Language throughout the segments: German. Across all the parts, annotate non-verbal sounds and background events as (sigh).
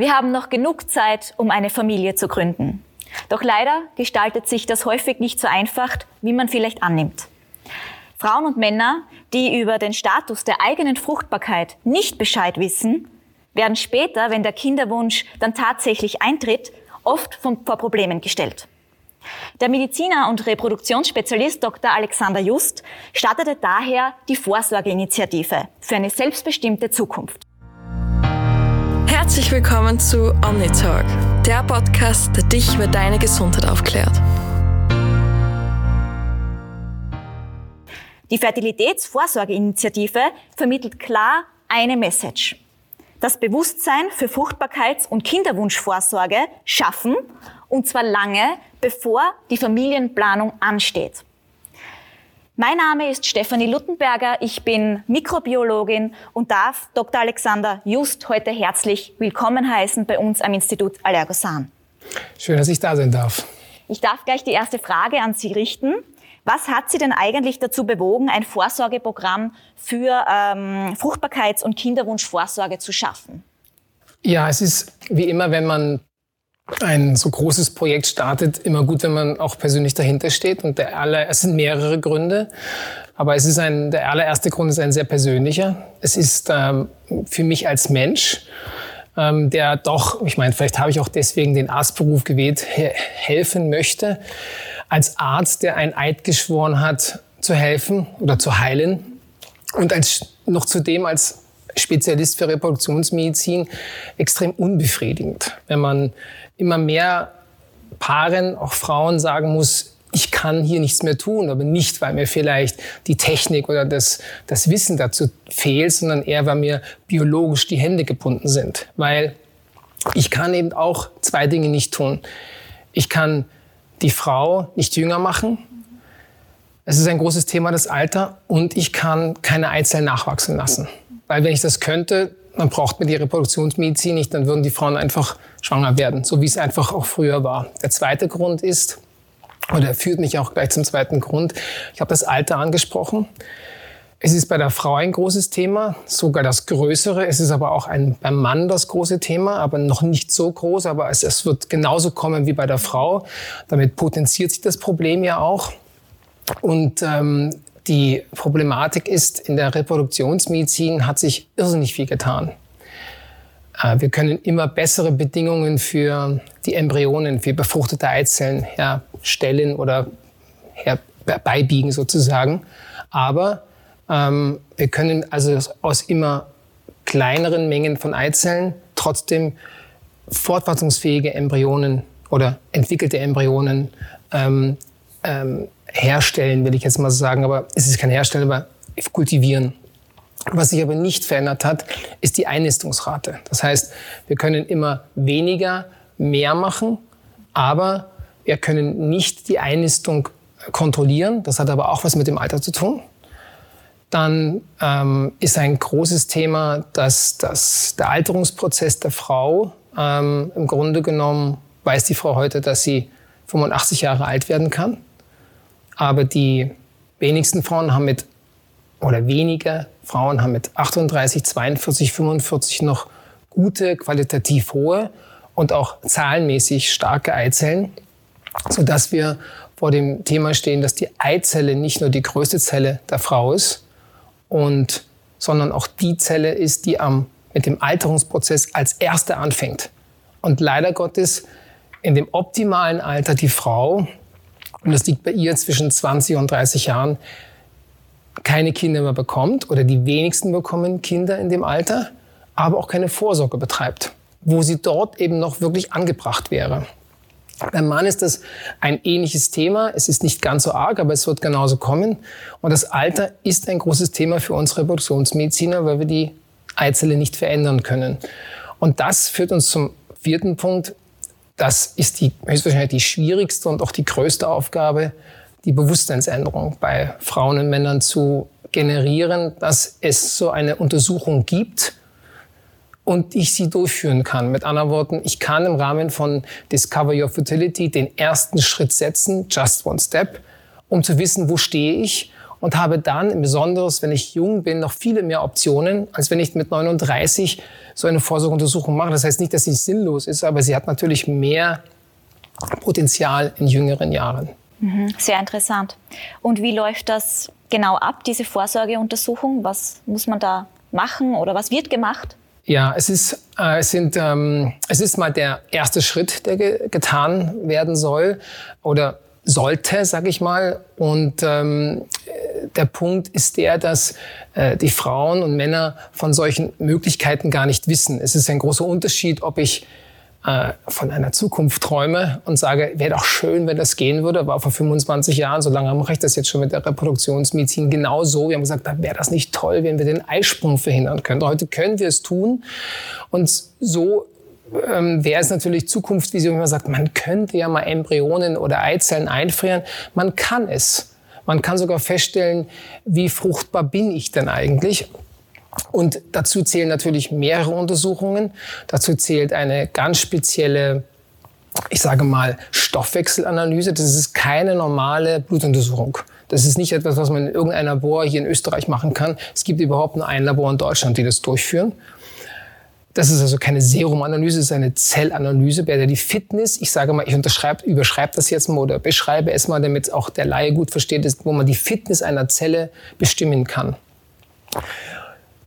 Wir haben noch genug Zeit, um eine Familie zu gründen. Doch leider gestaltet sich das häufig nicht so einfach, wie man vielleicht annimmt. Frauen und Männer, die über den Status der eigenen Fruchtbarkeit nicht Bescheid wissen, werden später, wenn der Kinderwunsch dann tatsächlich eintritt, oft vor Problemen gestellt. Der Mediziner und Reproduktionsspezialist Dr. Alexander Just startete daher die Vorsorgeinitiative für eine selbstbestimmte Zukunft. Herzlich willkommen zu OmniTalk, der Podcast, der dich über deine Gesundheit aufklärt. Die Fertilitätsvorsorgeinitiative vermittelt klar eine Message. Das Bewusstsein für Fruchtbarkeits- und Kinderwunschvorsorge schaffen, und zwar lange, bevor die Familienplanung ansteht. Mein Name ist Stefanie Luttenberger, ich bin Mikrobiologin und darf Dr. Alexander Just heute herzlich willkommen heißen bei uns am Institut Allergosan. Schön, dass ich da sein darf. Ich darf gleich die erste Frage an Sie richten. Was hat Sie denn eigentlich dazu bewogen, ein Vorsorgeprogramm für ähm, Fruchtbarkeits- und Kinderwunschvorsorge zu schaffen? Ja, es ist wie immer, wenn man ein so großes Projekt startet, immer gut, wenn man auch persönlich dahinter steht. Und der aller, es sind mehrere Gründe, aber es ist ein, der allererste Grund ist ein sehr persönlicher. Es ist ähm, für mich als Mensch, ähm, der doch, ich meine, vielleicht habe ich auch deswegen den Arztberuf gewählt, he helfen möchte. Als Arzt, der ein Eid geschworen hat, zu helfen oder zu heilen. Und als, noch zudem als Spezialist für Reproduktionsmedizin extrem unbefriedigend, wenn man immer mehr Paaren, auch Frauen sagen muss, ich kann hier nichts mehr tun, aber nicht, weil mir vielleicht die Technik oder das, das Wissen dazu fehlt, sondern eher, weil mir biologisch die Hände gebunden sind. Weil ich kann eben auch zwei Dinge nicht tun. Ich kann die Frau nicht jünger machen. Es ist ein großes Thema, das Alter. Und ich kann keine Eizellen nachwachsen lassen. Weil wenn ich das könnte, dann braucht man die Reproduktionsmedizin nicht, dann würden die Frauen einfach schwanger werden, so wie es einfach auch früher war. Der zweite Grund ist, oder führt mich auch gleich zum zweiten Grund, ich habe das Alter angesprochen. Es ist bei der Frau ein großes Thema, sogar das größere. Es ist aber auch ein, beim Mann das große Thema, aber noch nicht so groß. Aber es, es wird genauso kommen wie bei der Frau. Damit potenziert sich das Problem ja auch. Und ähm, die Problematik ist, in der Reproduktionsmedizin hat sich irrsinnig viel getan. Äh, wir können immer bessere Bedingungen für die Embryonen, für befruchtete Eizellen herstellen oder herbeibiegen sozusagen. Aber ähm, wir können also aus immer kleineren Mengen von Eizellen trotzdem fortpflanzungsfähige Embryonen oder entwickelte Embryonen ähm, ähm, herstellen, will ich jetzt mal sagen, aber es ist kein Herstellen, aber kultivieren. Was sich aber nicht verändert hat, ist die Einnistungsrate. Das heißt, wir können immer weniger mehr machen, aber wir können nicht die Einnistung kontrollieren. Das hat aber auch was mit dem Alter zu tun. Dann ähm, ist ein großes Thema, dass, dass der Alterungsprozess der Frau ähm, im Grunde genommen weiß die Frau heute, dass sie 85 Jahre alt werden kann. Aber die wenigsten Frauen haben mit, oder weniger Frauen haben mit 38, 42, 45 noch gute, qualitativ hohe und auch zahlenmäßig starke Eizellen, sodass wir vor dem Thema stehen, dass die Eizelle nicht nur die größte Zelle der Frau ist, und, sondern auch die Zelle ist, die am, mit dem Alterungsprozess als erste anfängt. Und leider Gottes in dem optimalen Alter die Frau und das liegt bei ihr zwischen 20 und 30 Jahren, keine Kinder mehr bekommt oder die wenigsten bekommen Kinder in dem Alter, aber auch keine Vorsorge betreibt, wo sie dort eben noch wirklich angebracht wäre. Beim Mann ist das ein ähnliches Thema. Es ist nicht ganz so arg, aber es wird genauso kommen. Und das Alter ist ein großes Thema für uns Reproduktionsmediziner, weil wir die Eizelle nicht verändern können. Und das führt uns zum vierten Punkt. Das ist die, höchstwahrscheinlich die schwierigste und auch die größte Aufgabe, die Bewusstseinsänderung bei Frauen und Männern zu generieren, dass es so eine Untersuchung gibt und ich sie durchführen kann. Mit anderen Worten, ich kann im Rahmen von Discover Your Fertility den ersten Schritt setzen, just one step, um zu wissen, wo stehe ich und habe dann, besonders wenn ich jung bin, noch viele mehr Optionen, als wenn ich mit 39 so eine Vorsorgeuntersuchung mache. Das heißt nicht, dass sie sinnlos ist, aber sie hat natürlich mehr Potenzial in jüngeren Jahren. Mhm, sehr interessant. Und wie läuft das genau ab, diese Vorsorgeuntersuchung? Was muss man da machen oder was wird gemacht? Ja, es ist, äh, es, sind, ähm, es ist mal der erste Schritt, der ge getan werden soll oder sollte, sag ich mal. Und ähm, der Punkt ist der, dass äh, die Frauen und Männer von solchen Möglichkeiten gar nicht wissen. Es ist ein großer Unterschied, ob ich äh, von einer Zukunft träume und sage, wäre doch schön, wenn das gehen würde, war vor 25 Jahren, so lange mache ich das jetzt schon mit der Reproduktionsmedizin genau so. Wir haben gesagt, da wäre das nicht toll, wenn wir den Eisprung verhindern könnten. Heute können wir es tun und so ähm, wäre es natürlich Zukunftsvision, wenn man sagt, man könnte ja mal Embryonen oder Eizellen einfrieren. Man kann es. Man kann sogar feststellen, wie fruchtbar bin ich denn eigentlich? Und dazu zählen natürlich mehrere Untersuchungen. Dazu zählt eine ganz spezielle, ich sage mal, Stoffwechselanalyse. Das ist keine normale Blutuntersuchung. Das ist nicht etwas, was man in irgendeinem Labor hier in Österreich machen kann. Es gibt überhaupt nur ein Labor in Deutschland, die das durchführen. Das ist also keine Serumanalyse, es ist eine Zellanalyse, bei der die Fitness, ich sage mal, ich unterschreibe, überschreibe das jetzt mal oder beschreibe es mal, damit auch der Laie gut versteht, ist, wo man die Fitness einer Zelle bestimmen kann.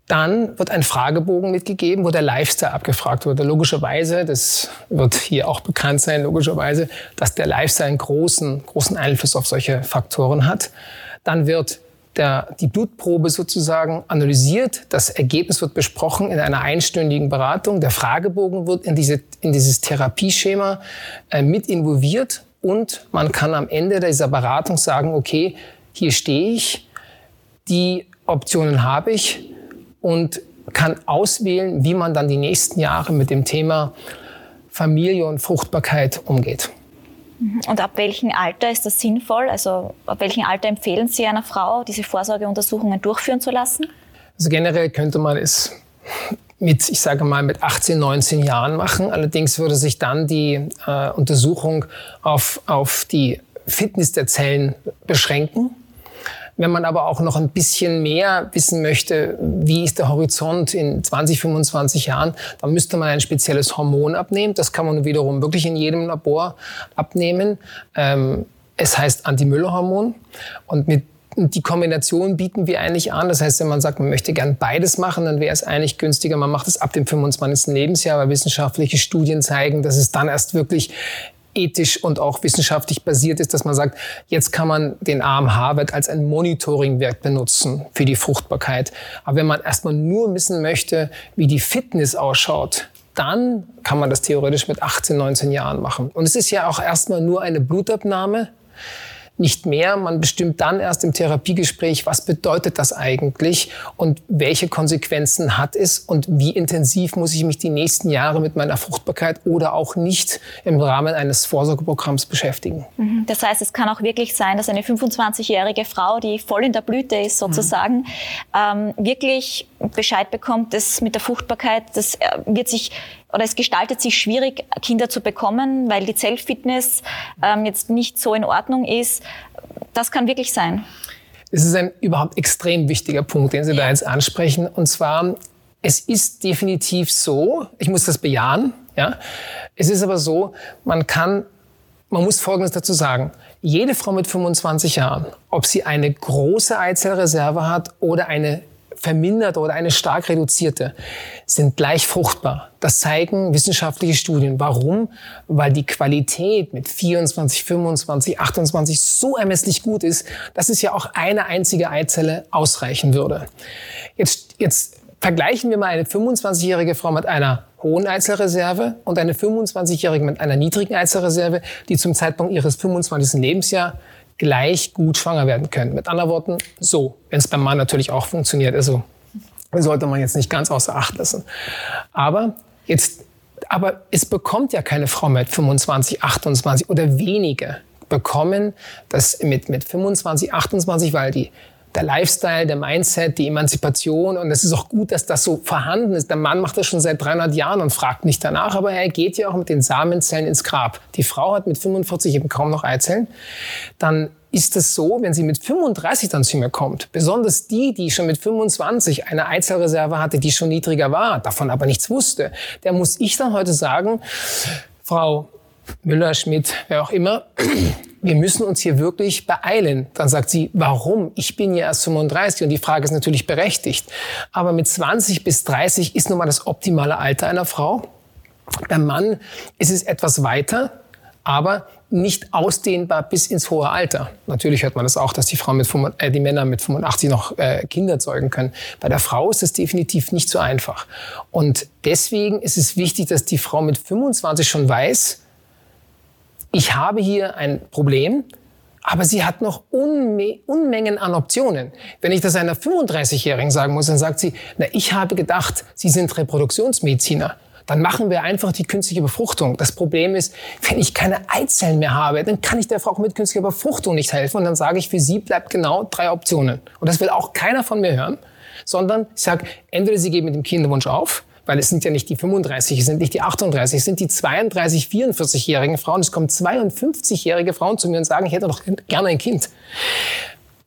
Dann wird ein Fragebogen mitgegeben, wo der Lifestyle abgefragt wird. Logischerweise, das wird hier auch bekannt sein, logischerweise, dass der Lifestyle einen großen, großen Einfluss auf solche Faktoren hat. Dann wird der, die Blutprobe sozusagen analysiert. Das Ergebnis wird besprochen in einer einstündigen Beratung. Der Fragebogen wird in, diese, in dieses Therapieschema äh, mit involviert und man kann am Ende dieser Beratung sagen, okay, hier stehe ich, die Optionen habe ich, und kann auswählen, wie man dann die nächsten Jahre mit dem Thema Familie und Fruchtbarkeit umgeht. Und ab welchem Alter ist das sinnvoll? Also ab welchem Alter empfehlen Sie einer Frau, diese Vorsorgeuntersuchungen durchführen zu lassen? Also generell könnte man es mit, ich sage mal, mit 18, 19 Jahren machen. Allerdings würde sich dann die äh, Untersuchung auf, auf die Fitness der Zellen beschränken. Wenn man aber auch noch ein bisschen mehr wissen möchte, wie ist der Horizont in 20, 25 Jahren, dann müsste man ein spezielles Hormon abnehmen. Das kann man wiederum wirklich in jedem Labor abnehmen. Ähm, es heißt Anti-Müller-Hormon. Und mit die Kombination bieten wir eigentlich an. Das heißt, wenn man sagt, man möchte gern beides machen, dann wäre es eigentlich günstiger. Man macht es ab dem 25. Lebensjahr, weil wissenschaftliche Studien zeigen, dass es dann erst wirklich ethisch und auch wissenschaftlich basiert ist, dass man sagt, jetzt kann man den AMH-Wert als ein Monitoringwert benutzen für die Fruchtbarkeit. Aber wenn man erstmal nur wissen möchte, wie die Fitness ausschaut, dann kann man das theoretisch mit 18, 19 Jahren machen. Und es ist ja auch erstmal nur eine Blutabnahme nicht mehr. Man bestimmt dann erst im Therapiegespräch, was bedeutet das eigentlich und welche Konsequenzen hat es und wie intensiv muss ich mich die nächsten Jahre mit meiner Fruchtbarkeit oder auch nicht im Rahmen eines Vorsorgeprogramms beschäftigen. Mhm. Das heißt, es kann auch wirklich sein, dass eine 25-jährige Frau, die voll in der Blüte ist sozusagen, mhm. ähm, wirklich Bescheid bekommt, dass mit der Fruchtbarkeit, das äh, wird sich oder es gestaltet sich schwierig, Kinder zu bekommen, weil die Zellfitness ähm, jetzt nicht so in Ordnung ist. Das kann wirklich sein. Es ist ein überhaupt extrem wichtiger Punkt, den Sie da jetzt ansprechen. Und zwar, es ist definitiv so, ich muss das bejahen, ja. Es ist aber so, man kann, man muss Folgendes dazu sagen. Jede Frau mit 25 Jahren, ob sie eine große Eizellreserve hat oder eine verminderte oder eine stark reduzierte sind gleich fruchtbar. Das zeigen wissenschaftliche Studien. Warum? Weil die Qualität mit 24, 25, 28 so ermesslich gut ist, dass es ja auch eine einzige Eizelle ausreichen würde. Jetzt, jetzt vergleichen wir mal eine 25-jährige Frau mit einer hohen Eizellreserve und eine 25-jährige mit einer niedrigen Eizellreserve, die zum Zeitpunkt ihres 25. Lebensjahr gleich gut schwanger werden können. Mit anderen Worten, so, wenn es beim Mann natürlich auch funktioniert. Also sollte man jetzt nicht ganz außer Acht lassen. Aber jetzt, aber es bekommt ja keine Frau mit 25, 28 oder wenige bekommen das mit, mit 25, 28, weil die der Lifestyle, der Mindset, die Emanzipation. Und es ist auch gut, dass das so vorhanden ist. Der Mann macht das schon seit 300 Jahren und fragt nicht danach, aber er geht ja auch mit den Samenzellen ins Grab. Die Frau hat mit 45 eben kaum noch Eizellen. Dann ist es so, wenn sie mit 35 dann zu mir kommt, besonders die, die schon mit 25 eine Eizellreserve hatte, die schon niedriger war, davon aber nichts wusste, der muss ich dann heute sagen, Frau Müller, Schmidt, wer auch immer, wir müssen uns hier wirklich beeilen. Dann sagt sie, warum? Ich bin ja erst 35 und die Frage ist natürlich berechtigt. Aber mit 20 bis 30 ist nun mal das optimale Alter einer Frau. Beim Mann ist es etwas weiter, aber nicht ausdehnbar bis ins hohe Alter. Natürlich hört man das auch, dass die, Frau mit, äh, die Männer mit 85 noch äh, Kinder zeugen können. Bei der Frau ist es definitiv nicht so einfach. Und deswegen ist es wichtig, dass die Frau mit 25 schon weiß, ich habe hier ein Problem, aber sie hat noch Unme Unmengen an Optionen. Wenn ich das einer 35-Jährigen sagen muss, dann sagt sie, na, ich habe gedacht, Sie sind Reproduktionsmediziner. Dann machen wir einfach die künstliche Befruchtung. Das Problem ist, wenn ich keine Eizellen mehr habe, dann kann ich der Frau mit künstlicher Befruchtung nicht helfen. Und dann sage ich, für sie bleibt genau drei Optionen. Und das will auch keiner von mir hören, sondern ich sage, entweder sie geben mit dem Kinderwunsch auf, weil es sind ja nicht die 35, es sind nicht die 38, es sind die 32, 44-jährigen Frauen. Es kommen 52-jährige Frauen zu mir und sagen, ich hätte doch gerne ein Kind.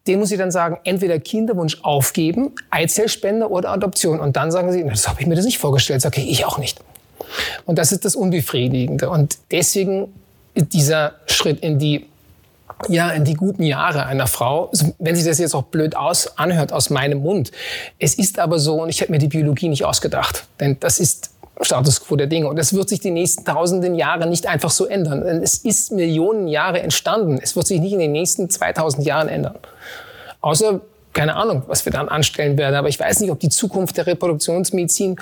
Den muss ich dann sagen, entweder Kinderwunsch aufgeben, Eizellspende oder Adoption. Und dann sagen sie, das habe ich mir das nicht vorgestellt. Sag ich, ich auch nicht. Und das ist das Unbefriedigende. Und deswegen dieser Schritt in die ja, in die guten Jahre einer Frau, wenn sich das jetzt auch blöd aus, anhört aus meinem Mund. Es ist aber so, und ich habe mir die Biologie nicht ausgedacht, denn das ist Status quo der Dinge. Und das wird sich die nächsten tausenden Jahre nicht einfach so ändern. Denn es ist Millionen Jahre entstanden. Es wird sich nicht in den nächsten 2000 Jahren ändern. Außer, keine Ahnung, was wir dann anstellen werden. Aber ich weiß nicht, ob die Zukunft der Reproduktionsmedizin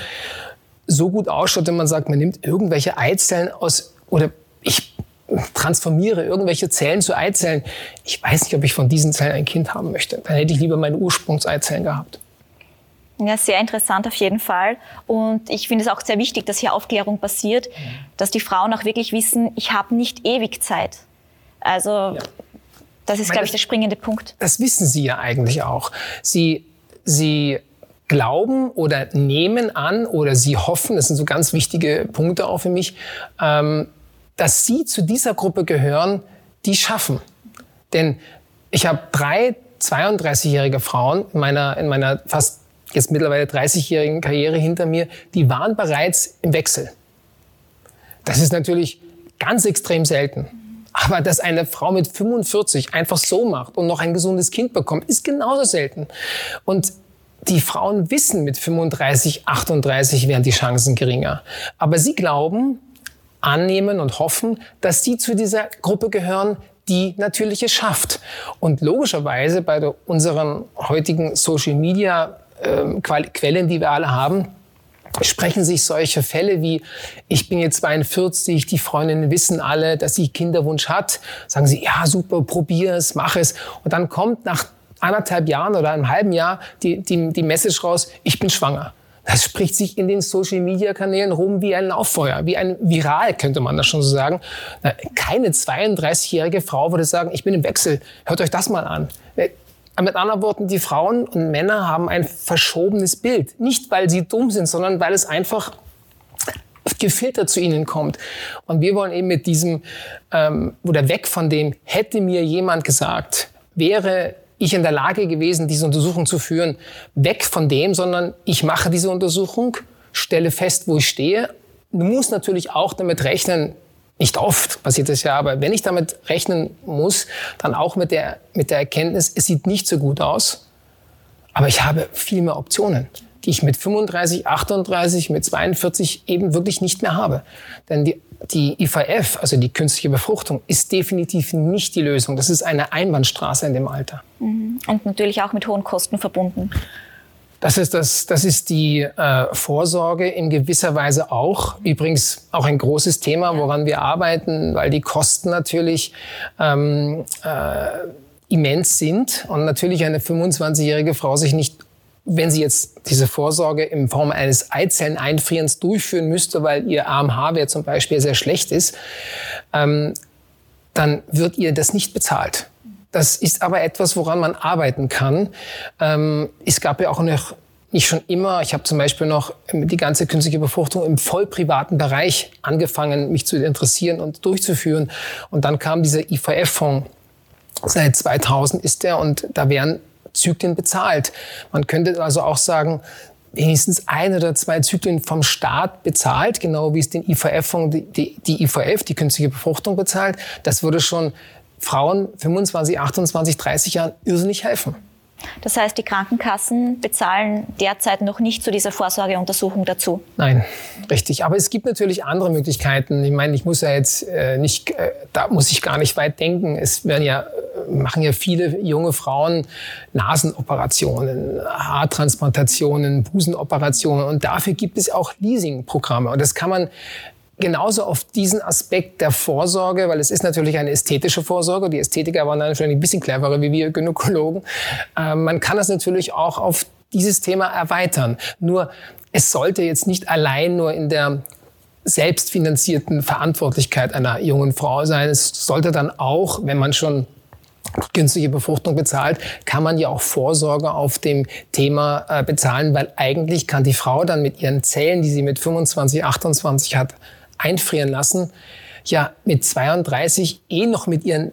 so gut ausschaut, wenn man sagt, man nimmt irgendwelche Eizellen aus, oder ich transformiere irgendwelche Zellen zu Eizellen. Ich weiß nicht, ob ich von diesen Zellen ein Kind haben möchte. Dann hätte ich lieber meine Ursprungseizellen gehabt. Ja, sehr interessant auf jeden Fall. Und ich finde es auch sehr wichtig, dass hier Aufklärung passiert, dass die Frauen auch wirklich wissen, ich habe nicht ewig Zeit. Also ja. das ist, glaube ich, der springende Punkt. Das wissen Sie ja eigentlich auch. Sie, Sie glauben oder nehmen an oder Sie hoffen, das sind so ganz wichtige Punkte auch für mich, ähm, dass Sie zu dieser Gruppe gehören, die schaffen. Denn ich habe drei 32-jährige Frauen in meiner, in meiner fast jetzt mittlerweile 30-jährigen Karriere hinter mir, die waren bereits im Wechsel. Das ist natürlich ganz extrem selten. Aber dass eine Frau mit 45 einfach so macht und noch ein gesundes Kind bekommt, ist genauso selten. Und die Frauen wissen, mit 35, 38 wären die Chancen geringer. Aber sie glauben, annehmen und hoffen, dass sie zu dieser Gruppe gehören, die natürlich es schafft. Und logischerweise bei unseren heutigen Social Media äh, Quellen, die wir alle haben, sprechen sich solche Fälle wie, ich bin jetzt 42, die Freundinnen wissen alle, dass sie Kinderwunsch hat. Sagen sie, ja, super, probier es, mach es. Und dann kommt nach anderthalb Jahren oder einem halben Jahr die, die, die Message raus, ich bin schwanger. Das spricht sich in den Social-Media-Kanälen rum wie ein Lauffeuer, wie ein Viral, könnte man das schon so sagen. Keine 32-jährige Frau würde sagen, ich bin im Wechsel. Hört euch das mal an. Äh, mit anderen Worten, die Frauen und Männer haben ein verschobenes Bild. Nicht, weil sie dumm sind, sondern weil es einfach gefiltert zu ihnen kommt. Und wir wollen eben mit diesem, ähm, oder weg von dem, hätte mir jemand gesagt, wäre ich in der Lage gewesen, diese Untersuchung zu führen, weg von dem, sondern ich mache diese Untersuchung, stelle fest, wo ich stehe. Du musst natürlich auch damit rechnen, nicht oft passiert das ja, aber wenn ich damit rechnen muss, dann auch mit der, mit der Erkenntnis, es sieht nicht so gut aus, aber ich habe viel mehr Optionen die ich mit 35, 38, mit 42 eben wirklich nicht mehr habe. Denn die, die IVF, also die künstliche Befruchtung, ist definitiv nicht die Lösung. Das ist eine Einbahnstraße in dem Alter. Mhm. Und natürlich auch mit hohen Kosten verbunden. Das ist, das, das ist die äh, Vorsorge in gewisser Weise auch. Übrigens auch ein großes Thema, woran wir arbeiten, weil die Kosten natürlich ähm, äh, immens sind und natürlich eine 25-jährige Frau sich nicht wenn sie jetzt diese Vorsorge in Form eines Eizelleneinfrierens durchführen müsste, weil ihr AMH-Wert zum Beispiel sehr schlecht ist, ähm, dann wird ihr das nicht bezahlt. Das ist aber etwas, woran man arbeiten kann. Ähm, es gab ja auch noch nicht schon immer, ich habe zum Beispiel noch die ganze künstliche Befruchtung im voll privaten Bereich angefangen, mich zu interessieren und durchzuführen. Und dann kam dieser IVF-Fonds. Seit 2000 ist der und da werden Zyklen bezahlt. Man könnte also auch sagen, wenigstens ein oder zwei Zyklen vom Staat bezahlt, genau wie es den IVF-Fonds, die, die IVF, die künstliche Befruchtung bezahlt. Das würde schon Frauen 25, 28, 30 Jahren irrsinnig helfen. Das heißt, die Krankenkassen bezahlen derzeit noch nicht zu dieser Vorsorgeuntersuchung dazu. Nein, richtig. Aber es gibt natürlich andere Möglichkeiten. Ich meine, ich muss ja jetzt äh, nicht, äh, da muss ich gar nicht weit denken. Es werden ja äh, machen ja viele junge Frauen Nasenoperationen, Haartransplantationen, Busenoperationen und dafür gibt es auch Leasingprogramme und das kann man genauso auf diesen Aspekt der Vorsorge, weil es ist natürlich eine ästhetische Vorsorge. Die Ästhetiker waren natürlich ein bisschen cleverer wie wir Gynäkologen. Äh, man kann das natürlich auch auf dieses Thema erweitern. Nur es sollte jetzt nicht allein nur in der selbstfinanzierten Verantwortlichkeit einer jungen Frau sein. Es sollte dann auch, wenn man schon günstige Befruchtung bezahlt, kann man ja auch Vorsorge auf dem Thema äh, bezahlen, weil eigentlich kann die Frau dann mit ihren Zellen, die sie mit 25, 28 hat, einfrieren lassen, ja mit 32 eh noch mit ihren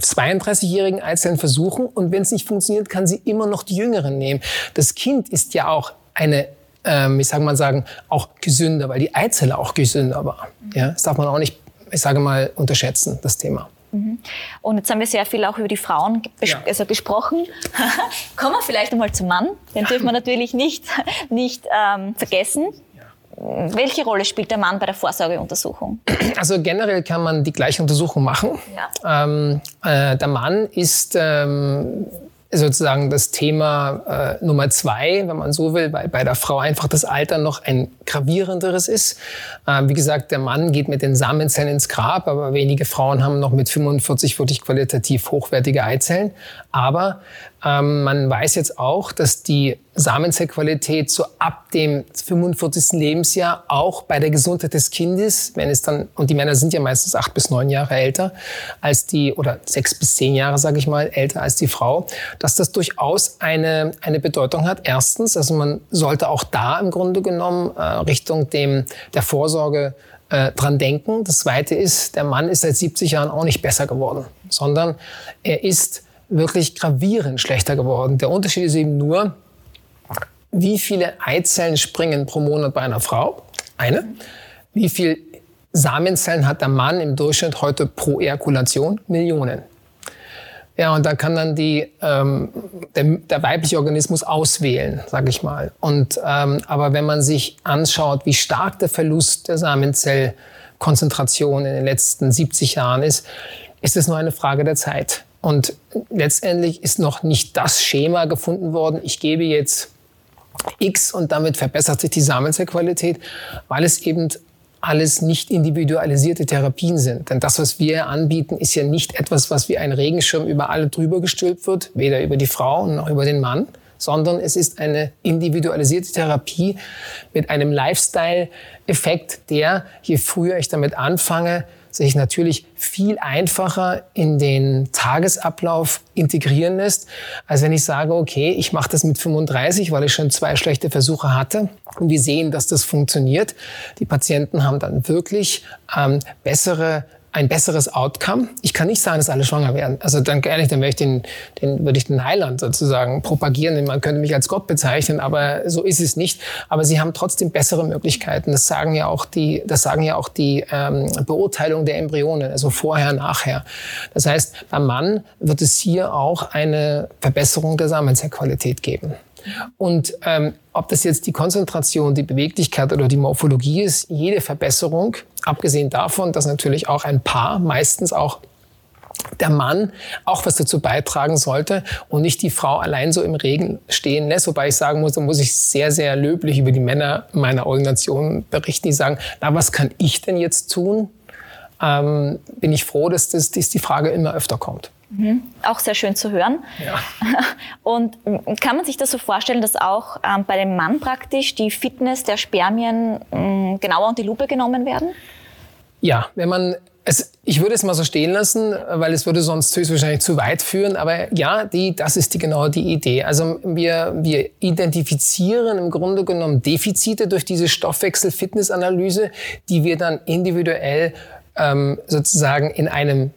32-jährigen Eizellen versuchen und wenn es nicht funktioniert, kann sie immer noch die jüngeren nehmen. Das Kind ist ja auch eine ähm, ich sage mal sagen, auch gesünder, weil die Eizelle auch gesünder war. Ja, das darf man auch nicht, ich sage mal, unterschätzen, das Thema. Mhm. Und jetzt haben wir sehr viel auch über die Frauen ja. also gesprochen. (laughs) Kommen wir vielleicht einmal zum Mann. Den dürfen wir (laughs) natürlich nicht, nicht ähm, vergessen. Welche Rolle spielt der Mann bei der Vorsorgeuntersuchung? Also generell kann man die gleiche Untersuchung machen. Ja. Ähm, äh, der Mann ist ähm, sozusagen das Thema äh, Nummer zwei, wenn man so will, weil bei der Frau einfach das Alter noch ein gravierenderes ist. Äh, wie gesagt, der Mann geht mit den Samenzellen ins Grab, aber wenige Frauen haben noch mit 45 wirklich qualitativ hochwertige Eizellen. Aber ähm, man weiß jetzt auch, dass die Samenzellqualität so ab dem 45. Lebensjahr auch bei der Gesundheit des Kindes, wenn es dann, und die Männer sind ja meistens acht bis neun Jahre älter als die, oder sechs bis zehn Jahre, sage ich mal, älter als die Frau, dass das durchaus eine, eine Bedeutung hat. Erstens, also man sollte auch da im Grunde genommen äh, Richtung dem, der Vorsorge äh, dran denken. Das zweite ist, der Mann ist seit 70 Jahren auch nicht besser geworden, sondern er ist wirklich gravierend schlechter geworden. Der Unterschied ist eben nur, wie viele Eizellen springen pro Monat bei einer Frau? Eine. Wie viel Samenzellen hat der Mann im Durchschnitt heute pro Ejakulation? Millionen. Ja, und da kann dann die, ähm, der, der weibliche Organismus auswählen, sage ich mal. Und, ähm, aber wenn man sich anschaut, wie stark der Verlust der Samenzellkonzentration in den letzten 70 Jahren ist, ist es nur eine Frage der Zeit. Und letztendlich ist noch nicht das Schema gefunden worden, ich gebe jetzt X und damit verbessert sich die Samenzellqualität, weil es eben alles nicht individualisierte Therapien sind. Denn das, was wir anbieten, ist ja nicht etwas, was wie ein Regenschirm über alle drüber gestülpt wird, weder über die Frau noch über den Mann, sondern es ist eine individualisierte Therapie mit einem Lifestyle-Effekt, der, je früher ich damit anfange, sich natürlich viel einfacher in den Tagesablauf integrieren lässt, als wenn ich sage, okay, ich mache das mit 35, weil ich schon zwei schlechte Versuche hatte und wir sehen, dass das funktioniert. Die Patienten haben dann wirklich ähm, bessere ein besseres Outcome. Ich kann nicht sagen, dass alle schwanger werden. Also dann ehrlich, dann würde ich den, den, würde ich den Heiland sozusagen propagieren. Man könnte mich als Gott bezeichnen, aber so ist es nicht. Aber sie haben trotzdem bessere Möglichkeiten. Das sagen ja auch die, das sagen ja auch die ähm, Beurteilung der Embryonen, also vorher, nachher. Das heißt, beim Mann wird es hier auch eine Verbesserung der Samenzellqualität geben. Und ähm, ob das jetzt die Konzentration, die Beweglichkeit oder die Morphologie ist, jede Verbesserung, abgesehen davon, dass natürlich auch ein Paar, meistens auch der Mann auch was dazu beitragen sollte und nicht die Frau allein so im Regen stehen lässt. Wobei ich sagen muss, da muss ich sehr, sehr löblich über die Männer meiner Organisation berichten, die sagen, na, was kann ich denn jetzt tun? Ähm, bin ich froh, dass, das, dass die Frage immer öfter kommt. Mhm. Auch sehr schön zu hören. Ja. (laughs) Und kann man sich das so vorstellen, dass auch ähm, bei dem Mann praktisch die Fitness der Spermien ähm, genauer unter die Lupe genommen werden? Ja, wenn man es, ich würde es mal so stehen lassen, weil es würde sonst höchstwahrscheinlich zu weit führen. Aber ja, die, das ist die, genau die Idee. Also wir, wir identifizieren im Grunde genommen Defizite durch diese Stoffwechsel-Fitness-Analyse, die wir dann individuell ähm, sozusagen in einem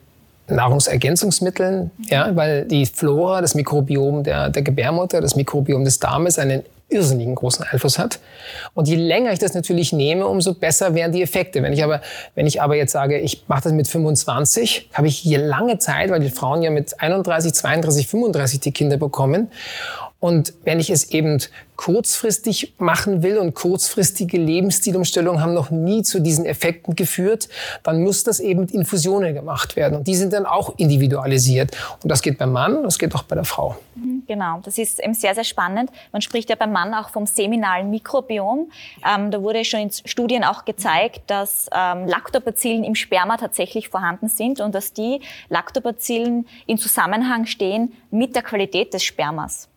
Nahrungsergänzungsmitteln, ja, weil die Flora, das Mikrobiom der, der Gebärmutter, das Mikrobiom des Darmes einen irrsinnigen großen Einfluss hat. Und je länger ich das natürlich nehme, umso besser wären die Effekte. Wenn ich aber, wenn ich aber jetzt sage, ich mache das mit 25, habe ich hier lange Zeit, weil die Frauen ja mit 31, 32, 35 die Kinder bekommen. Und wenn ich es eben kurzfristig machen will und kurzfristige Lebensstilumstellungen haben noch nie zu diesen Effekten geführt, dann muss das eben mit Infusionen gemacht werden. Und die sind dann auch individualisiert. Und das geht beim Mann, das geht auch bei der Frau. Mhm, genau, das ist eben sehr, sehr spannend. Man spricht ja beim Mann auch vom seminalen Mikrobiom. Ähm, da wurde schon in Studien auch gezeigt, dass ähm, Lactobacillen im Sperma tatsächlich vorhanden sind und dass die Lactobacillen in Zusammenhang stehen mit der Qualität des Spermas.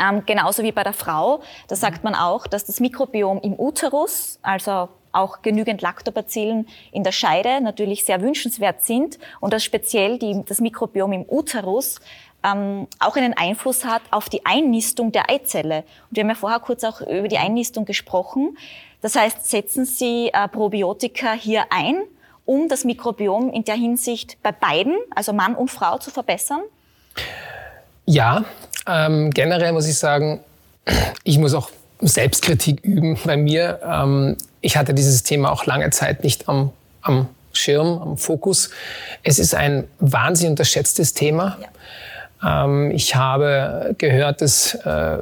Ähm, genauso wie bei der Frau. Da sagt man auch, dass das Mikrobiom im Uterus, also auch genügend Lactobacillen in der Scheide natürlich sehr wünschenswert sind und dass speziell die, das Mikrobiom im Uterus ähm, auch einen Einfluss hat auf die Einnistung der Eizelle. Und wir haben ja vorher kurz auch über die Einnistung gesprochen. Das heißt, setzen Sie äh, Probiotika hier ein, um das Mikrobiom in der Hinsicht bei beiden, also Mann und Frau, zu verbessern? Ja, ähm, generell muss ich sagen, ich muss auch Selbstkritik üben bei mir. Ähm, ich hatte dieses Thema auch lange Zeit nicht am, am Schirm, am Fokus. Es ist ein wahnsinnig unterschätztes Thema. Ja. Ähm, ich habe gehört, dass äh,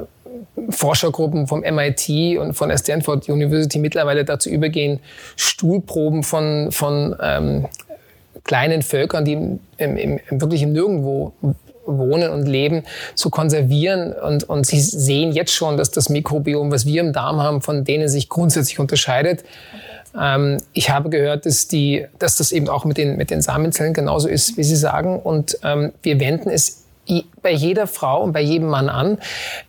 Forschergruppen vom MIT und von der Stanford University mittlerweile dazu übergehen, Stuhlproben von, von ähm, kleinen Völkern, die im, im, im, wirklich im Nirgendwo wohnen und leben, zu konservieren. Und, und sie sehen jetzt schon, dass das Mikrobiom, was wir im Darm haben, von denen sich grundsätzlich unterscheidet. Ähm, ich habe gehört, dass, die, dass das eben auch mit den, mit den Samenzellen genauso ist, wie Sie sagen. Und ähm, wir wenden es bei jeder Frau und bei jedem Mann an.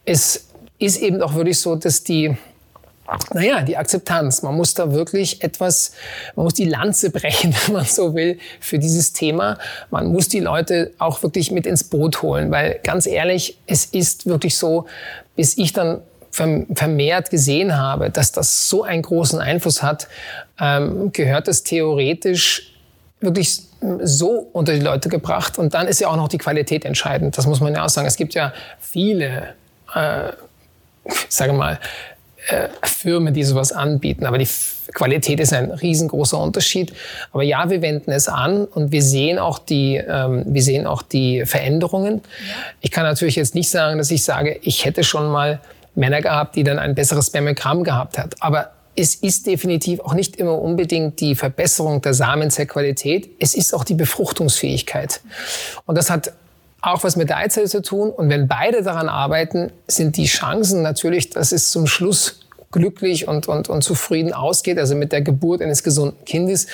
Es ist eben auch wirklich so, dass die naja, die Akzeptanz. Man muss da wirklich etwas, man muss die Lanze (laughs) brechen, wenn man so will, für dieses Thema. Man muss die Leute auch wirklich mit ins Boot holen, weil ganz ehrlich, es ist wirklich so, bis ich dann vermehrt gesehen habe, dass das so einen großen Einfluss hat, ähm, gehört es theoretisch wirklich so unter die Leute gebracht. Und dann ist ja auch noch die Qualität entscheidend. Das muss man ja auch sagen. Es gibt ja viele, äh, ich (laughs) sage mal, äh, Firmen, die sowas anbieten. Aber die Qualität ist ein riesengroßer Unterschied. Aber ja, wir wenden es an und wir sehen auch die, ähm, wir sehen auch die Veränderungen. Ja. Ich kann natürlich jetzt nicht sagen, dass ich sage, ich hätte schon mal Männer gehabt, die dann ein besseres Spermogramm gehabt hat. Aber es ist definitiv auch nicht immer unbedingt die Verbesserung der Samenzellqualität. Es ist auch die Befruchtungsfähigkeit. Und das hat auch was mit der Eizelle zu tun. Und wenn beide daran arbeiten, sind die Chancen natürlich, dass es zum Schluss glücklich und, und, und zufrieden ausgeht, also mit der Geburt eines gesunden Kindes,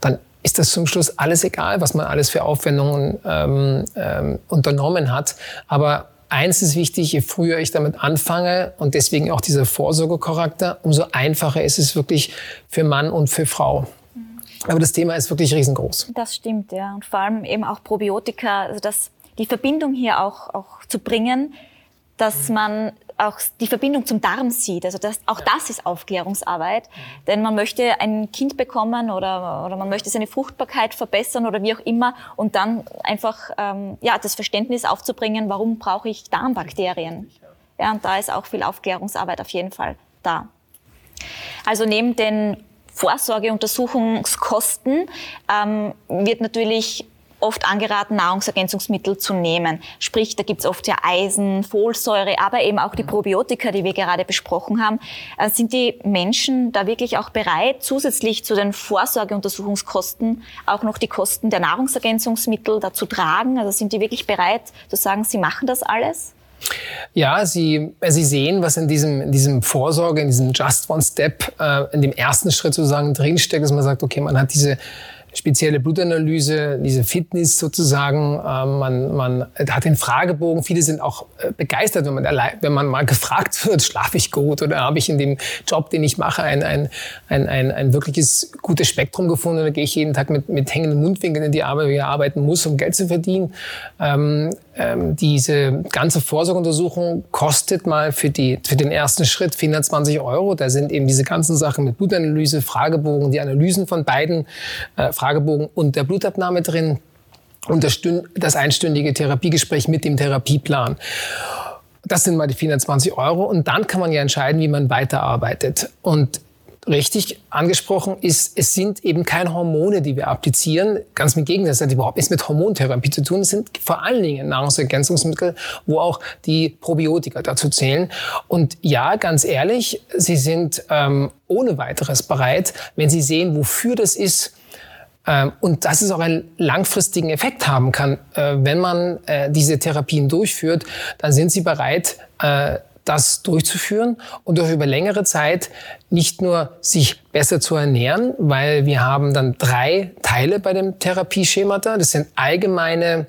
dann ist das zum Schluss alles egal, was man alles für Aufwendungen ähm, ähm, unternommen hat. Aber eins ist wichtig, je früher ich damit anfange und deswegen auch dieser Vorsorgecharakter, umso einfacher ist es wirklich für Mann und für Frau. Aber das Thema ist wirklich riesengroß. Das stimmt, ja. Und vor allem eben auch Probiotika, also das die Verbindung hier auch, auch zu bringen, dass man auch die Verbindung zum Darm sieht. Also das, auch das ist Aufklärungsarbeit. Denn man möchte ein Kind bekommen oder, oder man möchte seine Fruchtbarkeit verbessern oder wie auch immer und dann einfach ähm, ja, das Verständnis aufzubringen, warum brauche ich Darmbakterien. Ja, und da ist auch viel Aufklärungsarbeit auf jeden Fall da. Also neben den Vorsorgeuntersuchungskosten ähm, wird natürlich oft angeraten, Nahrungsergänzungsmittel zu nehmen. Sprich, da gibt's oft ja Eisen, Folsäure, aber eben auch die Probiotika, die wir gerade besprochen haben. Äh, sind die Menschen da wirklich auch bereit, zusätzlich zu den Vorsorgeuntersuchungskosten auch noch die Kosten der Nahrungsergänzungsmittel da zu tragen? Also sind die wirklich bereit zu sagen, sie machen das alles? Ja, Sie, Sie sehen, was in diesem, in diesem Vorsorge, in diesem Just One Step, äh, in dem ersten Schritt sozusagen drinsteckt, dass man sagt, okay, man hat diese spezielle Blutanalyse, diese Fitness sozusagen. Ähm, man, man hat den Fragebogen. Viele sind auch äh, begeistert, wenn man, allein, wenn man mal gefragt (laughs) wird, schlafe ich gut oder habe ich in dem Job, den ich mache, ein, ein, ein, ein, ein wirkliches gutes Spektrum gefunden oder gehe ich jeden Tag mit, mit hängenden Mundwinkeln in die Arbeit, wie ich arbeiten muss, um Geld zu verdienen. Ähm, ähm, diese ganze Vorsorgeuntersuchung kostet mal für, die, für den ersten Schritt 420 Euro. Da sind eben diese ganzen Sachen mit Blutanalyse, Fragebogen, die Analysen von beiden äh, Fragebogen und der Blutabnahme drin und das, das einstündige Therapiegespräch mit dem Therapieplan. Das sind mal die 420 Euro und dann kann man ja entscheiden, wie man weiterarbeitet. Und richtig angesprochen ist, es sind eben keine Hormone, die wir applizieren. Ganz im Gegenteil, das hat überhaupt nichts mit Hormontherapie zu tun. Es sind vor allen Dingen Nahrungsergänzungsmittel, wo auch die Probiotika dazu zählen. Und ja, ganz ehrlich, sie sind ähm, ohne weiteres bereit, wenn sie sehen, wofür das ist, ähm, und dass es auch einen langfristigen Effekt haben kann, äh, wenn man äh, diese Therapien durchführt, dann sind sie bereit, äh, das durchzuführen und auch über längere Zeit nicht nur sich besser zu ernähren, weil wir haben dann drei Teile bei dem Therapieschemata. Das sind allgemeine,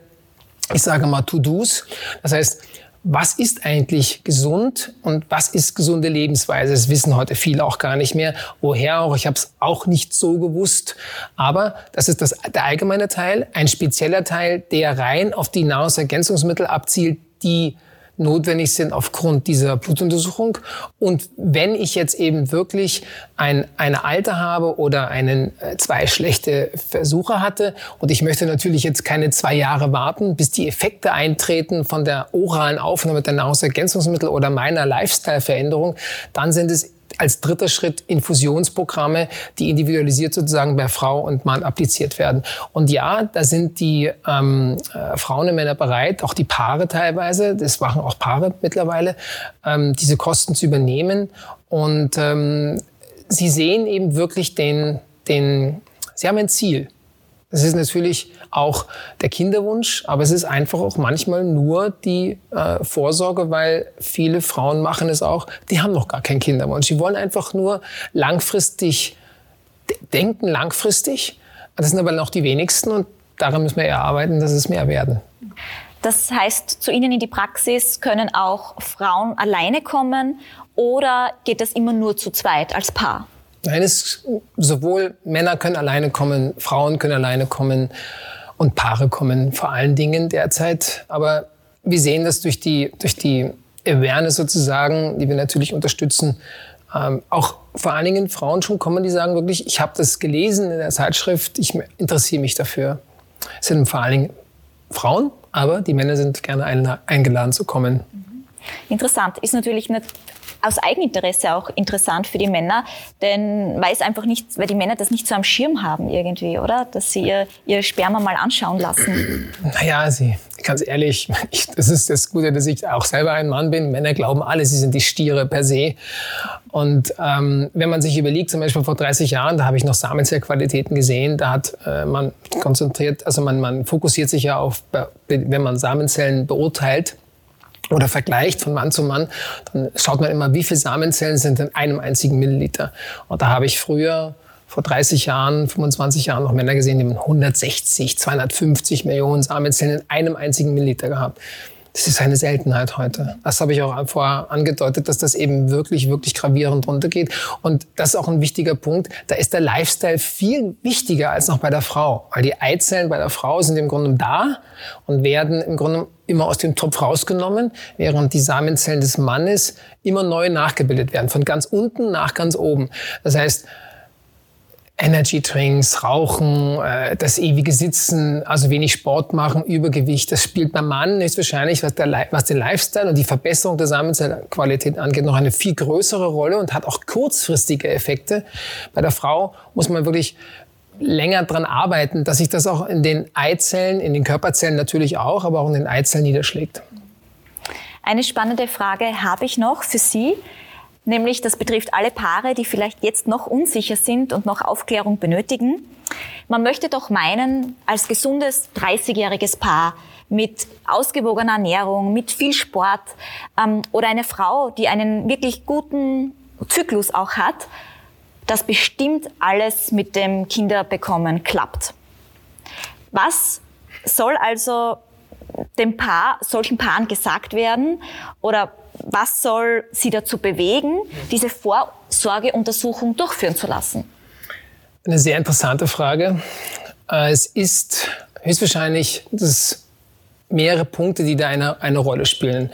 ich sage mal, To-Dos. Das heißt, was ist eigentlich gesund und was ist gesunde Lebensweise? Das wissen heute viele auch gar nicht mehr. Woher auch? Ich habe es auch nicht so gewusst. Aber das ist das, der allgemeine Teil. Ein spezieller Teil, der rein auf die Nahrungsergänzungsmittel abzielt, die notwendig sind aufgrund dieser Blutuntersuchung. Und wenn ich jetzt eben wirklich ein, eine Alte habe oder einen, äh, zwei schlechte Versuche hatte und ich möchte natürlich jetzt keine zwei Jahre warten, bis die Effekte eintreten von der oralen Aufnahme der Nahrungsergänzungsmittel oder meiner Lifestyle-Veränderung, dann sind es als dritter Schritt Infusionsprogramme, die individualisiert sozusagen bei Frau und Mann appliziert werden. Und ja, da sind die ähm, äh, Frauen und Männer bereit, auch die Paare teilweise, das machen auch Paare mittlerweile, ähm, diese Kosten zu übernehmen. Und ähm, sie sehen eben wirklich den, den, sie haben ein Ziel. Das ist natürlich auch der Kinderwunsch, aber es ist einfach auch manchmal nur die äh, Vorsorge, weil viele Frauen machen es auch, die haben noch gar keinen Kinderwunsch. Sie wollen einfach nur langfristig denken, langfristig. Das sind aber noch die wenigsten und daran müssen wir eher arbeiten, dass es mehr werden. Das heißt, zu Ihnen in die Praxis können auch Frauen alleine kommen oder geht das immer nur zu zweit als Paar? Nein, es, sowohl Männer können alleine kommen, Frauen können alleine kommen und Paare kommen vor allen Dingen derzeit. Aber wir sehen das durch die, durch die Awareness sozusagen, die wir natürlich unterstützen, ähm, auch vor allen Dingen Frauen schon kommen, die sagen wirklich, ich habe das gelesen in der Zeitschrift, ich interessiere mich dafür. Es sind vor allen Dingen Frauen, aber die Männer sind gerne eingeladen zu kommen. Interessant. Ist natürlich nicht aus Eigeninteresse auch interessant für die Männer, denn weil einfach nicht, weil die Männer das nicht so am Schirm haben irgendwie, oder? Dass sie ihr, ihr Sperma mal anschauen lassen. Naja, sie, ganz ehrlich, (laughs) ich, das ist das Gute, dass ich auch selber ein Mann bin. Männer glauben alle, sie sind die Stiere per se. Und ähm, wenn man sich überlegt, zum Beispiel vor 30 Jahren, da habe ich noch Samenzellqualitäten gesehen, da hat äh, man konzentriert, also man, man fokussiert sich ja auf, wenn man Samenzellen beurteilt, oder vergleicht von Mann zu Mann, dann schaut man immer, wie viele Samenzellen sind in einem einzigen Milliliter. Und da habe ich früher vor 30 Jahren, 25 Jahren noch Männer gesehen, die haben 160, 250 Millionen Samenzellen in einem einzigen Milliliter gehabt. Das ist eine Seltenheit heute. Das habe ich auch vorher angedeutet, dass das eben wirklich, wirklich gravierend runtergeht. Und das ist auch ein wichtiger Punkt. Da ist der Lifestyle viel wichtiger als noch bei der Frau. Weil die Eizellen bei der Frau sind im Grunde da und werden im Grunde immer aus dem Topf rausgenommen, während die Samenzellen des Mannes immer neu nachgebildet werden. Von ganz unten nach ganz oben. Das heißt, Energy Drinks, Rauchen, äh, das ewige Sitzen, also wenig Sport machen, Übergewicht, das spielt beim Mann ist wahrscheinlich, was, der, was den Lifestyle und die Verbesserung der Samenzellqualität angeht, noch eine viel größere Rolle und hat auch kurzfristige Effekte. Bei der Frau muss man wirklich länger dran arbeiten, dass sich das auch in den Eizellen, in den Körperzellen natürlich auch, aber auch in den Eizellen niederschlägt. Eine spannende Frage habe ich noch für Sie. Nämlich, das betrifft alle Paare, die vielleicht jetzt noch unsicher sind und noch Aufklärung benötigen. Man möchte doch meinen, als gesundes 30-jähriges Paar mit ausgewogener Ernährung, mit viel Sport ähm, oder eine Frau, die einen wirklich guten Zyklus auch hat, dass bestimmt alles mit dem Kinderbekommen klappt. Was soll also dem Paar, solchen Paaren gesagt werden oder was soll sie dazu bewegen, diese Vorsorgeuntersuchung durchführen zu lassen? Eine sehr interessante Frage. Äh, es ist höchstwahrscheinlich das mehrere Punkte, die da eine, eine Rolle spielen.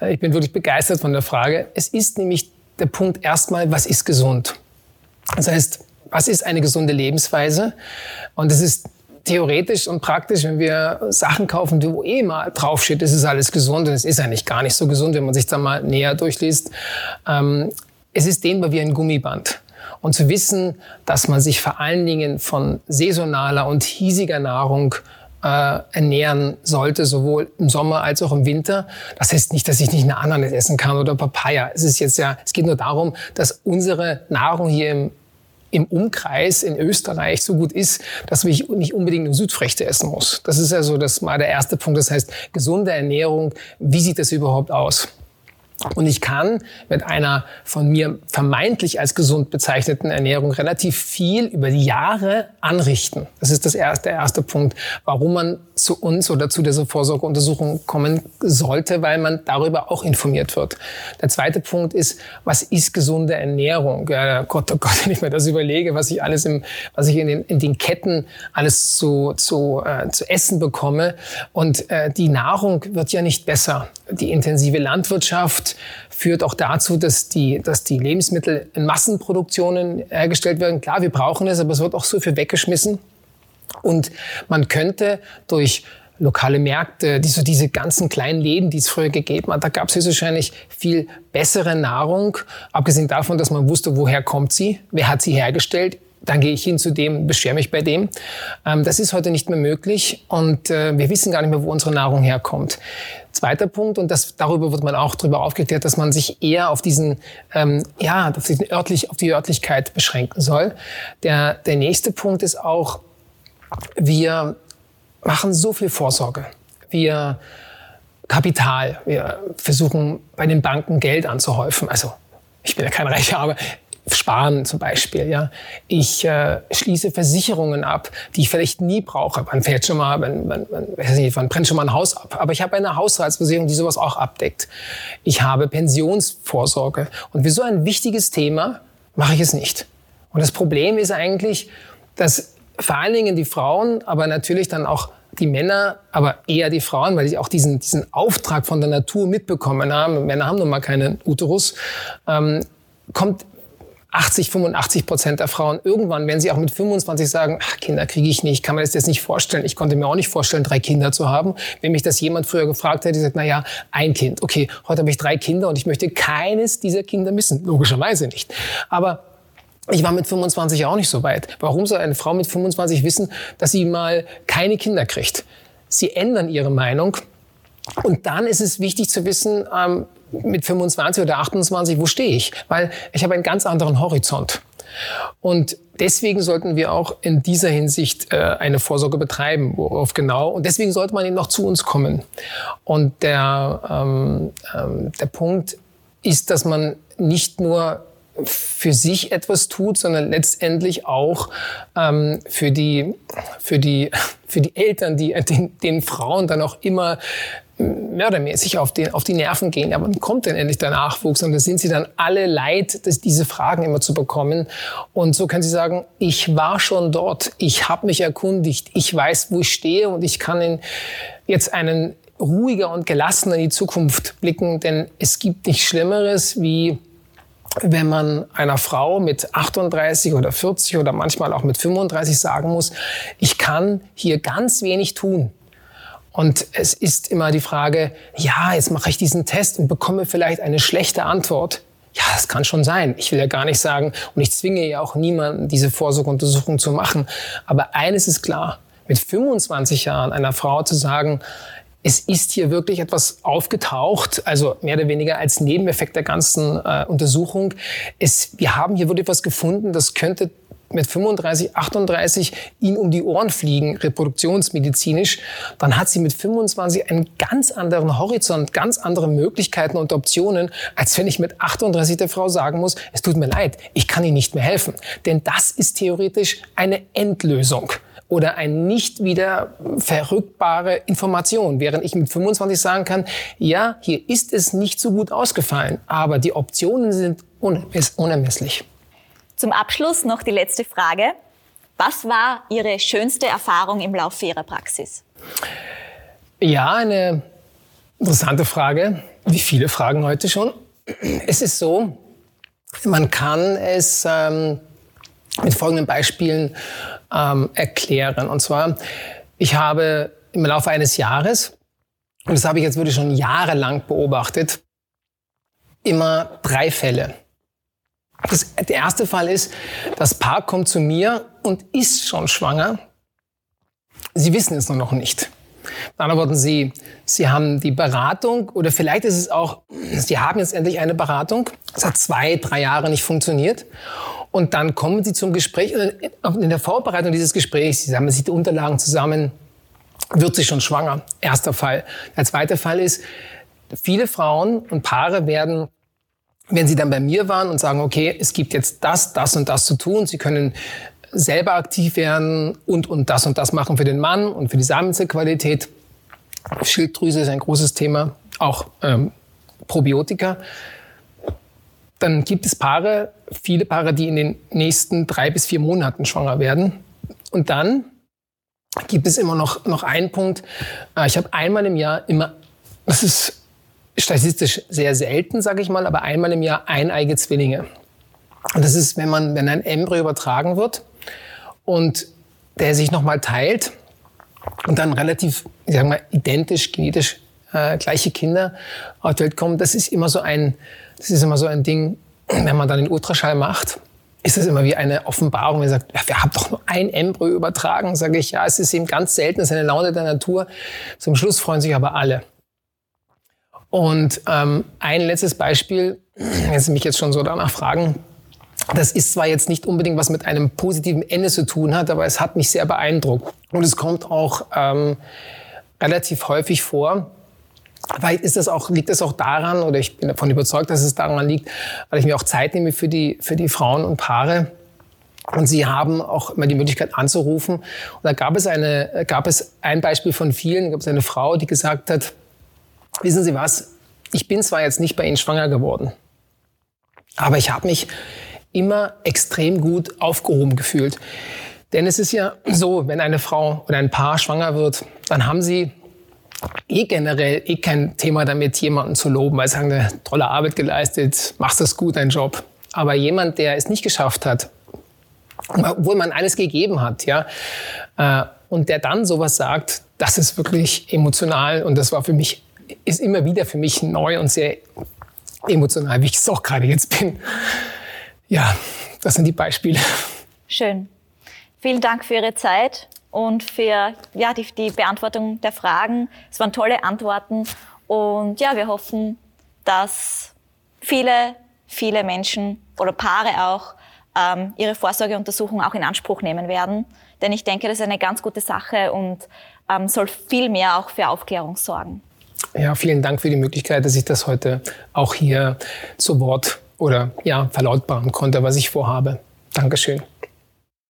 Äh, ich bin wirklich begeistert von der Frage. Es ist nämlich der Punkt erstmal, was ist gesund? Das heißt, was ist eine gesunde Lebensweise? Und es ist theoretisch und praktisch, wenn wir Sachen kaufen, wo eh mal draufsteht, es ist alles gesund und es ist eigentlich gar nicht so gesund, wenn man sich da mal näher durchliest. Ähm, es ist dehnbar wie ein Gummiband. Und zu wissen, dass man sich vor allen Dingen von saisonaler und hiesiger Nahrung äh, ernähren sollte, sowohl im Sommer als auch im Winter. Das heißt nicht, dass ich nicht eine Ananas essen kann oder Papaya. Es ist jetzt ja, es geht nur darum, dass unsere Nahrung hier im im Umkreis in Österreich so gut ist, dass ich nicht unbedingt nur Südfrüchte essen muss. Das ist also das mal der erste Punkt. Das heißt, gesunde Ernährung, wie sieht das überhaupt aus? Und ich kann mit einer von mir vermeintlich als gesund bezeichneten Ernährung relativ viel über die Jahre anrichten. Das ist das erste, der erste Punkt, warum man zu uns oder zu dieser Vorsorgeuntersuchung kommen sollte, weil man darüber auch informiert wird. Der zweite Punkt ist, was ist gesunde Ernährung? Ja, Gott, oh Gott, (laughs) wenn ich mir das überlege, was ich alles im, was ich in den, in den Ketten alles zu, zu, äh, zu essen bekomme. Und äh, die Nahrung wird ja nicht besser. Die intensive Landwirtschaft, führt auch dazu, dass die, dass die Lebensmittel in Massenproduktionen hergestellt werden. Klar, wir brauchen es, aber es wird auch so viel weggeschmissen. Und man könnte durch lokale Märkte, die, so diese ganzen kleinen Läden, die es früher gegeben hat, da gab es wahrscheinlich viel bessere Nahrung, abgesehen davon, dass man wusste, woher kommt sie, wer hat sie hergestellt, dann gehe ich hin zu dem, beschwere mich bei dem. Ähm, das ist heute nicht mehr möglich und äh, wir wissen gar nicht mehr, wo unsere Nahrung herkommt. Zweiter Punkt, und das, darüber wird man auch darüber aufgeklärt, dass man sich eher auf diesen, ähm, ja, auf, diesen örtlich, auf die Örtlichkeit beschränken soll. Der, der nächste Punkt ist auch, wir machen so viel Vorsorge. Wir Kapital, wir versuchen bei den Banken Geld anzuhäufen. Also ich bin ja kein Reicher, aber Sparen zum Beispiel, ja. Ich äh, schließe Versicherungen ab, die ich vielleicht nie brauche. Man fährt schon mal, man, man, man, weiß nicht, man brennt schon mal ein Haus ab. Aber ich habe eine Haushaltsversicherung, die sowas auch abdeckt. Ich habe Pensionsvorsorge. Und für so ein wichtiges Thema mache ich es nicht. Und das Problem ist eigentlich, dass vor allen Dingen die Frauen, aber natürlich dann auch die Männer, aber eher die Frauen, weil sie auch diesen, diesen Auftrag von der Natur mitbekommen haben. Männer haben nun mal keinen Uterus. Ähm, kommt 80, 85 Prozent der Frauen irgendwann, wenn sie auch mit 25 sagen, ach, Kinder kriege ich nicht, kann man das jetzt nicht vorstellen. Ich konnte mir auch nicht vorstellen, drei Kinder zu haben. Wenn mich das jemand früher gefragt hätte, ich gesagt, na ja, ein Kind. Okay, heute habe ich drei Kinder und ich möchte keines dieser Kinder missen. Logischerweise nicht. Aber ich war mit 25 auch nicht so weit. Warum soll eine Frau mit 25 wissen, dass sie mal keine Kinder kriegt? Sie ändern ihre Meinung. Und dann ist es wichtig zu wissen, ähm, mit 25 oder 28, wo stehe ich? Weil ich habe einen ganz anderen Horizont. Und deswegen sollten wir auch in dieser Hinsicht äh, eine Vorsorge betreiben, worauf genau. Und deswegen sollte man eben noch zu uns kommen. Und der, ähm, ähm, der Punkt ist, dass man nicht nur für sich etwas tut, sondern letztendlich auch ähm, für die für die für die Eltern, die den, den Frauen dann auch immer mördermäßig auf, den, auf die Nerven gehen. Aber wann kommt denn endlich der Nachwuchs? Und da sind sie dann alle leid, das, diese Fragen immer zu bekommen. Und so können sie sagen, ich war schon dort, ich habe mich erkundigt, ich weiß, wo ich stehe und ich kann in jetzt einen ruhiger und gelassener in die Zukunft blicken, denn es gibt nichts Schlimmeres wie wenn man einer Frau mit 38 oder 40 oder manchmal auch mit 35 sagen muss, ich kann hier ganz wenig tun. Und es ist immer die Frage, ja, jetzt mache ich diesen Test und bekomme vielleicht eine schlechte Antwort. Ja, das kann schon sein. Ich will ja gar nicht sagen, und ich zwinge ja auch niemanden, diese Vorsorgeuntersuchung zu machen. Aber eines ist klar, mit 25 Jahren einer Frau zu sagen, es ist hier wirklich etwas aufgetaucht, also mehr oder weniger als Nebeneffekt der ganzen äh, Untersuchung. Es, wir haben hier wirklich etwas gefunden, das könnte mit 35, 38 ihm um die Ohren fliegen, reproduktionsmedizinisch, dann hat sie mit 25 einen ganz anderen Horizont, ganz andere Möglichkeiten und Optionen, als wenn ich mit 38 der Frau sagen muss, es tut mir leid, ich kann Ihnen nicht mehr helfen. Denn das ist theoretisch eine Endlösung oder eine nicht wieder verrückbare Information, während ich mit 25 sagen kann, ja, hier ist es nicht so gut ausgefallen, aber die Optionen sind unermesslich. Zum Abschluss noch die letzte Frage. Was war Ihre schönste Erfahrung im Laufe Ihrer Praxis? Ja, eine interessante Frage, wie viele Fragen heute schon. Es ist so, man kann es ähm, mit folgenden Beispielen ähm, erklären. Und zwar, ich habe im Laufe eines Jahres, und das habe ich jetzt wirklich schon jahrelang beobachtet, immer drei Fälle. Das, der erste Fall ist, das Paar kommt zu mir und ist schon schwanger. Sie wissen es nur noch nicht. Mit anderen Worten, Sie, Sie haben die Beratung oder vielleicht ist es auch, Sie haben jetzt endlich eine Beratung. Es hat zwei, drei Jahre nicht funktioniert. Und dann kommen Sie zum Gespräch, in der Vorbereitung dieses Gesprächs, Sie sammeln sich die Unterlagen zusammen, wird sie schon schwanger. Erster Fall. Der zweite Fall ist, viele Frauen und Paare werden wenn Sie dann bei mir waren und sagen, okay, es gibt jetzt das, das und das zu tun, Sie können selber aktiv werden und, und das und das machen für den Mann und für die Samenzellqualität. Schilddrüse ist ein großes Thema, auch ähm, Probiotika. Dann gibt es Paare, viele Paare, die in den nächsten drei bis vier Monaten schwanger werden. Und dann gibt es immer noch, noch einen Punkt. Äh, ich habe einmal im Jahr immer, (laughs) das ist statistisch sehr selten, sage ich mal, aber einmal im Jahr eineige Zwillinge. Und das ist, wenn man, wenn ein Embryo übertragen wird und der sich nochmal teilt und dann relativ, ich sag mal, identisch, genetisch äh, gleiche Kinder auf die Welt kommen, das ist immer so ein, das ist immer so ein Ding, wenn man dann den Ultraschall macht, ist das immer wie eine Offenbarung. Man sagt, ja, wir haben doch nur ein Embryo übertragen. Sage ich, ja, es ist eben ganz selten, es ist eine Laune der Natur. Zum Schluss freuen sich aber alle. Und ähm, ein letztes Beispiel, wenn Sie mich jetzt schon so danach fragen, das ist zwar jetzt nicht unbedingt was mit einem positiven Ende zu tun hat, aber es hat mich sehr beeindruckt. Und es kommt auch ähm, relativ häufig vor. Vielleicht ist das auch, liegt das auch daran, oder ich bin davon überzeugt, dass es daran liegt, weil ich mir auch Zeit nehme für die, für die Frauen und Paare. Und sie haben auch immer die Möglichkeit anzurufen. Und da gab es, eine, gab es ein Beispiel von vielen. Gab es eine Frau, die gesagt hat, wissen Sie was, ich bin zwar jetzt nicht bei Ihnen schwanger geworden, aber ich habe mich immer extrem gut aufgehoben gefühlt. Denn es ist ja so, wenn eine Frau oder ein Paar schwanger wird, dann haben sie eh generell eh kein Thema damit, jemanden zu loben, weil sie sagen, eine tolle Arbeit geleistet, machst das gut, dein Job. Aber jemand, der es nicht geschafft hat, obwohl man alles gegeben hat, ja, äh, und der dann sowas sagt, das ist wirklich emotional und das war für mich, ist immer wieder für mich neu und sehr emotional, wie ich es auch gerade jetzt bin. Ja, das sind die Beispiele. Schön. Vielen Dank für Ihre Zeit und für ja, die, die Beantwortung der Fragen. Es waren tolle Antworten und ja, wir hoffen, dass viele, viele Menschen oder Paare auch ähm, ihre Vorsorgeuntersuchung auch in Anspruch nehmen werden. Denn ich denke, das ist eine ganz gute Sache und ähm, soll viel mehr auch für Aufklärung sorgen. Ja, vielen Dank für die Möglichkeit, dass ich das heute auch hier zu Wort oder ja, verlautbaren konnte, was ich vorhabe. Dankeschön.